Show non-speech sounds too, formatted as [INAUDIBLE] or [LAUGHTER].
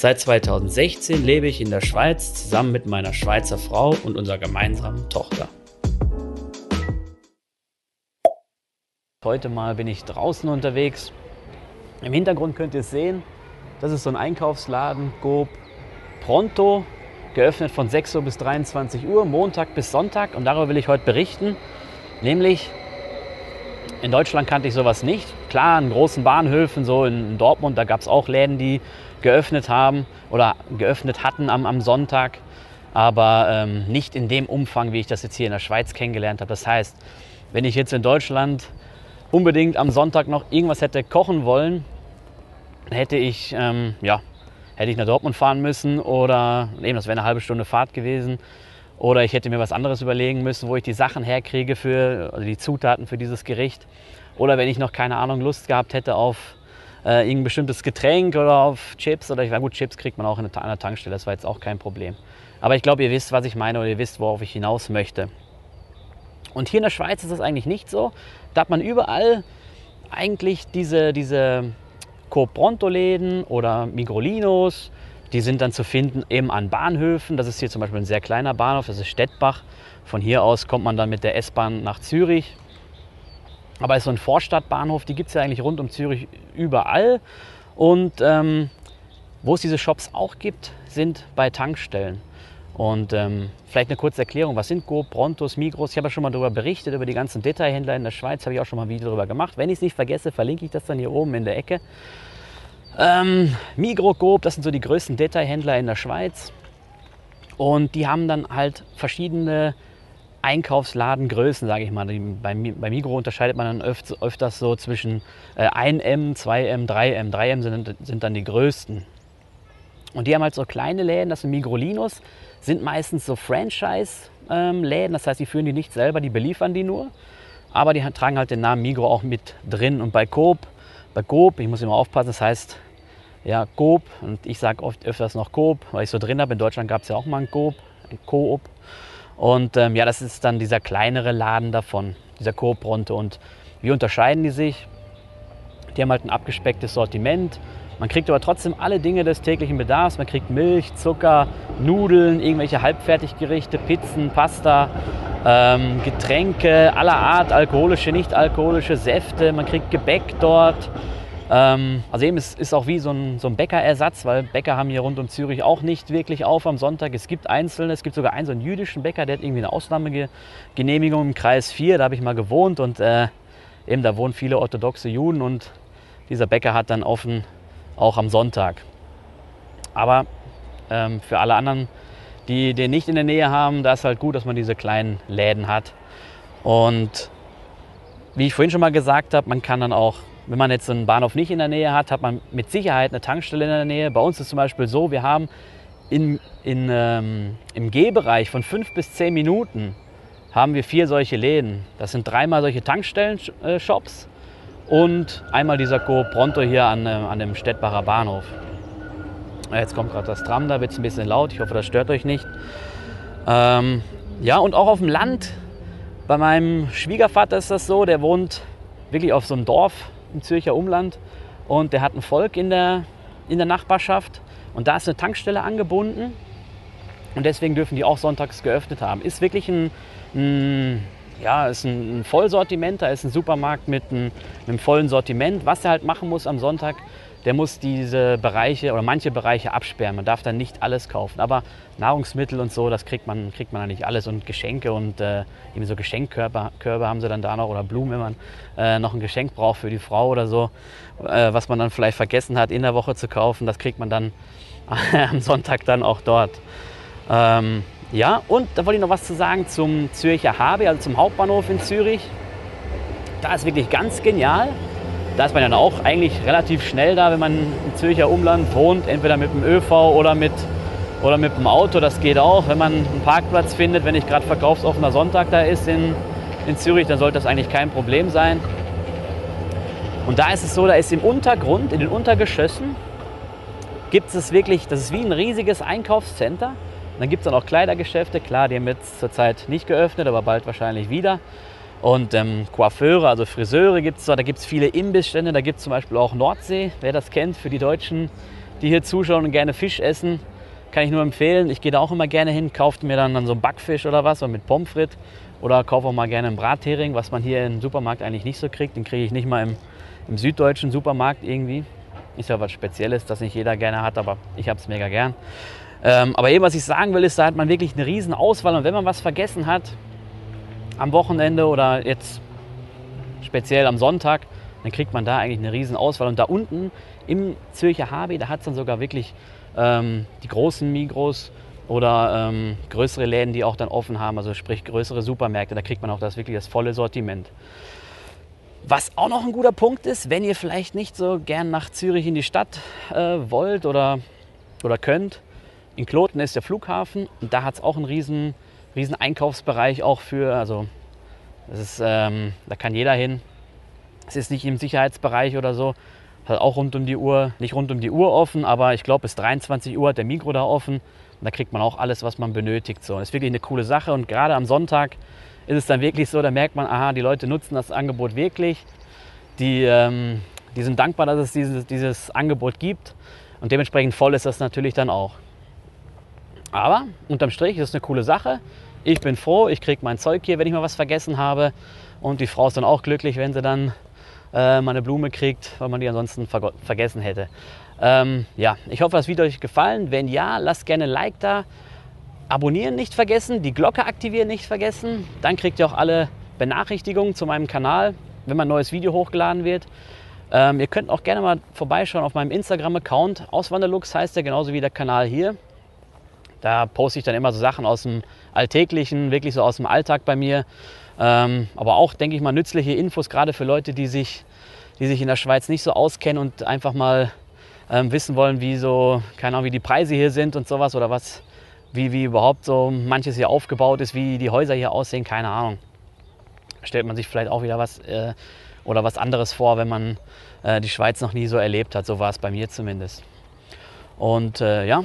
Seit 2016 lebe ich in der Schweiz zusammen mit meiner Schweizer Frau und unserer gemeinsamen Tochter. Heute mal bin ich draußen unterwegs. Im Hintergrund könnt ihr es sehen, das ist so ein Einkaufsladen, Gob Pronto, geöffnet von 6 Uhr bis 23 Uhr, Montag bis Sonntag. Und darüber will ich heute berichten. Nämlich, in Deutschland kannte ich sowas nicht. Klar, in großen Bahnhöfen, so in Dortmund, da gab es auch Läden, die geöffnet haben oder geöffnet hatten am, am Sonntag. Aber ähm, nicht in dem Umfang, wie ich das jetzt hier in der Schweiz kennengelernt habe. Das heißt, wenn ich jetzt in Deutschland unbedingt am Sonntag noch irgendwas hätte kochen wollen, hätte ich ähm, ja, hätte ich nach Dortmund fahren müssen oder eben, das wäre eine halbe Stunde Fahrt gewesen. Oder ich hätte mir was anderes überlegen müssen, wo ich die Sachen herkriege für also die Zutaten für dieses Gericht. Oder wenn ich noch keine Ahnung Lust gehabt hätte auf äh, irgendein bestimmtes Getränk oder auf Chips oder ich war gut, Chips kriegt man auch an der Tankstelle, das war jetzt auch kein Problem. Aber ich glaube, ihr wisst, was ich meine oder ihr wisst, worauf ich hinaus möchte. Und hier in der Schweiz ist das eigentlich nicht so. Da hat man überall eigentlich diese, diese Coop Pronto-Läden oder Migrolinos. Die sind dann zu finden eben an Bahnhöfen. Das ist hier zum Beispiel ein sehr kleiner Bahnhof, das ist Stettbach. Von hier aus kommt man dann mit der S-Bahn nach Zürich. Aber es ist so ein Vorstadtbahnhof, die gibt es ja eigentlich rund um Zürich überall. Und ähm, wo es diese Shops auch gibt, sind bei Tankstellen. Und ähm, vielleicht eine kurze Erklärung, was sind Go, Prontos, Migros? Ich habe ja schon mal darüber berichtet, über die ganzen Detailhändler in der Schweiz, habe ich auch schon mal ein Video darüber gemacht. Wenn ich es nicht vergesse, verlinke ich das dann hier oben in der Ecke. Ähm, Migros, Coop, das sind so die größten Detailhändler in der Schweiz. Und die haben dann halt verschiedene Einkaufsladengrößen, sage ich mal. Bei, bei Migros unterscheidet man dann öft, öfters so zwischen äh, 1M, 2M, 3M. 3M sind, sind dann die größten. Und die haben halt so kleine Läden, das sind Migrolinos sind meistens so Franchise-Läden, das heißt, die führen die nicht selber, die beliefern die nur. Aber die tragen halt den Namen Migro auch mit drin. Und bei Coop, bei Coop, ich muss immer aufpassen, das heißt ja Coop und ich sage oft öfters noch Coop, weil ich so drin habe. In Deutschland gab es ja auch mal ein Coop, ein Coop. Und ähm, ja, das ist dann dieser kleinere Laden davon, dieser Coop Pronto. Und wie unterscheiden die sich? Die haben halt ein abgespecktes Sortiment, man kriegt aber trotzdem alle Dinge des täglichen Bedarfs. Man kriegt Milch, Zucker, Nudeln, irgendwelche Halbfertiggerichte, Pizzen, Pasta, ähm, Getränke aller Art, alkoholische, nicht alkoholische, Säfte. Man kriegt Gebäck dort. Ähm, also eben, es ist auch wie so ein, so ein Bäckerersatz, weil Bäcker haben hier rund um Zürich auch nicht wirklich auf am Sonntag. Es gibt einzelne, es gibt sogar einen so einen jüdischen Bäcker, der hat irgendwie eine Ausnahmegenehmigung im Kreis 4, da habe ich mal gewohnt und äh, eben da wohnen viele orthodoxe Juden und dieser Bäcker hat dann offen auch am Sonntag. Aber ähm, für alle anderen, die den nicht in der Nähe haben, da ist halt gut, dass man diese kleinen Läden hat. Und wie ich vorhin schon mal gesagt habe, man kann dann auch, wenn man jetzt einen Bahnhof nicht in der Nähe hat, hat man mit Sicherheit eine Tankstelle in der Nähe. Bei uns ist zum Beispiel so, wir haben in, in, ähm, im G-Bereich von fünf bis zehn Minuten haben wir vier solche Läden. Das sind dreimal solche Tankstellen-Shops und einmal dieser Co Pronto hier an, äh, an dem Stettbacher Bahnhof. Jetzt kommt gerade das Tram, da wird es ein bisschen laut. Ich hoffe, das stört euch nicht. Ähm, ja, und auch auf dem Land. Bei meinem Schwiegervater ist das so, der wohnt wirklich auf so einem Dorf im Zürcher Umland. Und der hat ein Volk in der, in der Nachbarschaft. Und da ist eine Tankstelle angebunden. Und deswegen dürfen die auch sonntags geöffnet haben. Ist wirklich ein, ein ja, ist ein, Vollsortiment, da ist ein Supermarkt mit einem, einem vollen Sortiment. Was er halt machen muss am Sonntag, der muss diese Bereiche oder manche Bereiche absperren. Man darf dann nicht alles kaufen. Aber Nahrungsmittel und so, das kriegt man, kriegt man nicht alles. Und Geschenke und äh, eben so Geschenkkörbe Körbe haben sie dann da noch oder Blumen, wenn man äh, noch ein Geschenk braucht für die Frau oder so, äh, was man dann vielleicht vergessen hat in der Woche zu kaufen, das kriegt man dann [LAUGHS] am Sonntag dann auch dort. Ähm, ja, und da wollte ich noch was zu sagen zum Zürcher Habe, also zum Hauptbahnhof in Zürich. Da ist wirklich ganz genial. Da ist man dann auch eigentlich relativ schnell da, wenn man im Zürcher Umland wohnt, entweder mit dem ÖV oder mit Oder mit dem Auto, das geht auch. Wenn man einen Parkplatz findet, wenn nicht gerade verkaufsoffener Sonntag da ist in, in Zürich, dann sollte das eigentlich kein Problem sein. Und da ist es so, da ist im Untergrund, in den Untergeschössen, gibt es wirklich, das ist wie ein riesiges Einkaufscenter. Dann gibt es dann auch Kleidergeschäfte, klar, die haben jetzt zurzeit nicht geöffnet, aber bald wahrscheinlich wieder. Und ähm, Coiffeure, also Friseure gibt es da, da gibt es viele Imbissstände, da gibt es zum Beispiel auch Nordsee, wer das kennt, für die Deutschen, die hier zuschauen und gerne Fisch essen, kann ich nur empfehlen. Ich gehe da auch immer gerne hin, kaufe mir dann, dann so einen Backfisch oder was, oder mit Pommes frites oder kaufe auch mal gerne einen Brathering, was man hier im Supermarkt eigentlich nicht so kriegt. Den kriege ich nicht mal im, im süddeutschen Supermarkt irgendwie. Ist ja was Spezielles, das nicht jeder gerne hat, aber ich habe es mega gern. Ähm, aber eben, was ich sagen will, ist, da hat man wirklich eine riesen Auswahl und wenn man was vergessen hat am Wochenende oder jetzt speziell am Sonntag, dann kriegt man da eigentlich eine riesen Auswahl. Und da unten im Zürcher HB, da hat es dann sogar wirklich ähm, die großen Migros oder ähm, größere Läden, die auch dann offen haben, also sprich größere Supermärkte, da kriegt man auch das wirklich das volle Sortiment. Was auch noch ein guter Punkt ist, wenn ihr vielleicht nicht so gern nach Zürich in die Stadt äh, wollt oder, oder könnt, in Kloten ist der Flughafen und da hat es auch einen riesen, riesen Einkaufsbereich auch für, also das ist, ähm, da kann jeder hin. Es ist nicht im Sicherheitsbereich oder so, hat auch rund um die Uhr, nicht rund um die Uhr offen, aber ich glaube bis 23 Uhr hat der Mikro da offen und da kriegt man auch alles, was man benötigt. So, das ist wirklich eine coole Sache und gerade am Sonntag ist es dann wirklich so, da merkt man, aha, die Leute nutzen das Angebot wirklich. Die, ähm, die sind dankbar, dass es dieses, dieses Angebot gibt und dementsprechend voll ist das natürlich dann auch. Aber unterm Strich ist es eine coole Sache. Ich bin froh, ich kriege mein Zeug hier, wenn ich mal was vergessen habe. Und die Frau ist dann auch glücklich, wenn sie dann äh, mal eine Blume kriegt, weil man die ansonsten ver vergessen hätte. Ähm, ja, ich hoffe, das Video hat euch gefallen. Wenn ja, lasst gerne ein Like da. Abonnieren nicht vergessen, die Glocke aktivieren nicht vergessen. Dann kriegt ihr auch alle Benachrichtigungen zu meinem Kanal, wenn mein neues Video hochgeladen wird. Ähm, ihr könnt auch gerne mal vorbeischauen auf meinem Instagram-Account. Auswanderlux heißt der genauso wie der Kanal hier. Da poste ich dann immer so Sachen aus dem Alltäglichen, wirklich so aus dem Alltag bei mir. Ähm, aber auch, denke ich mal, nützliche Infos, gerade für Leute, die sich, die sich in der Schweiz nicht so auskennen und einfach mal ähm, wissen wollen, wie so, keine Ahnung, wie die Preise hier sind und sowas oder was, wie, wie überhaupt so manches hier aufgebaut ist, wie die Häuser hier aussehen, keine Ahnung. Stellt man sich vielleicht auch wieder was äh, oder was anderes vor, wenn man äh, die Schweiz noch nie so erlebt hat. So war es bei mir zumindest. Und äh, ja,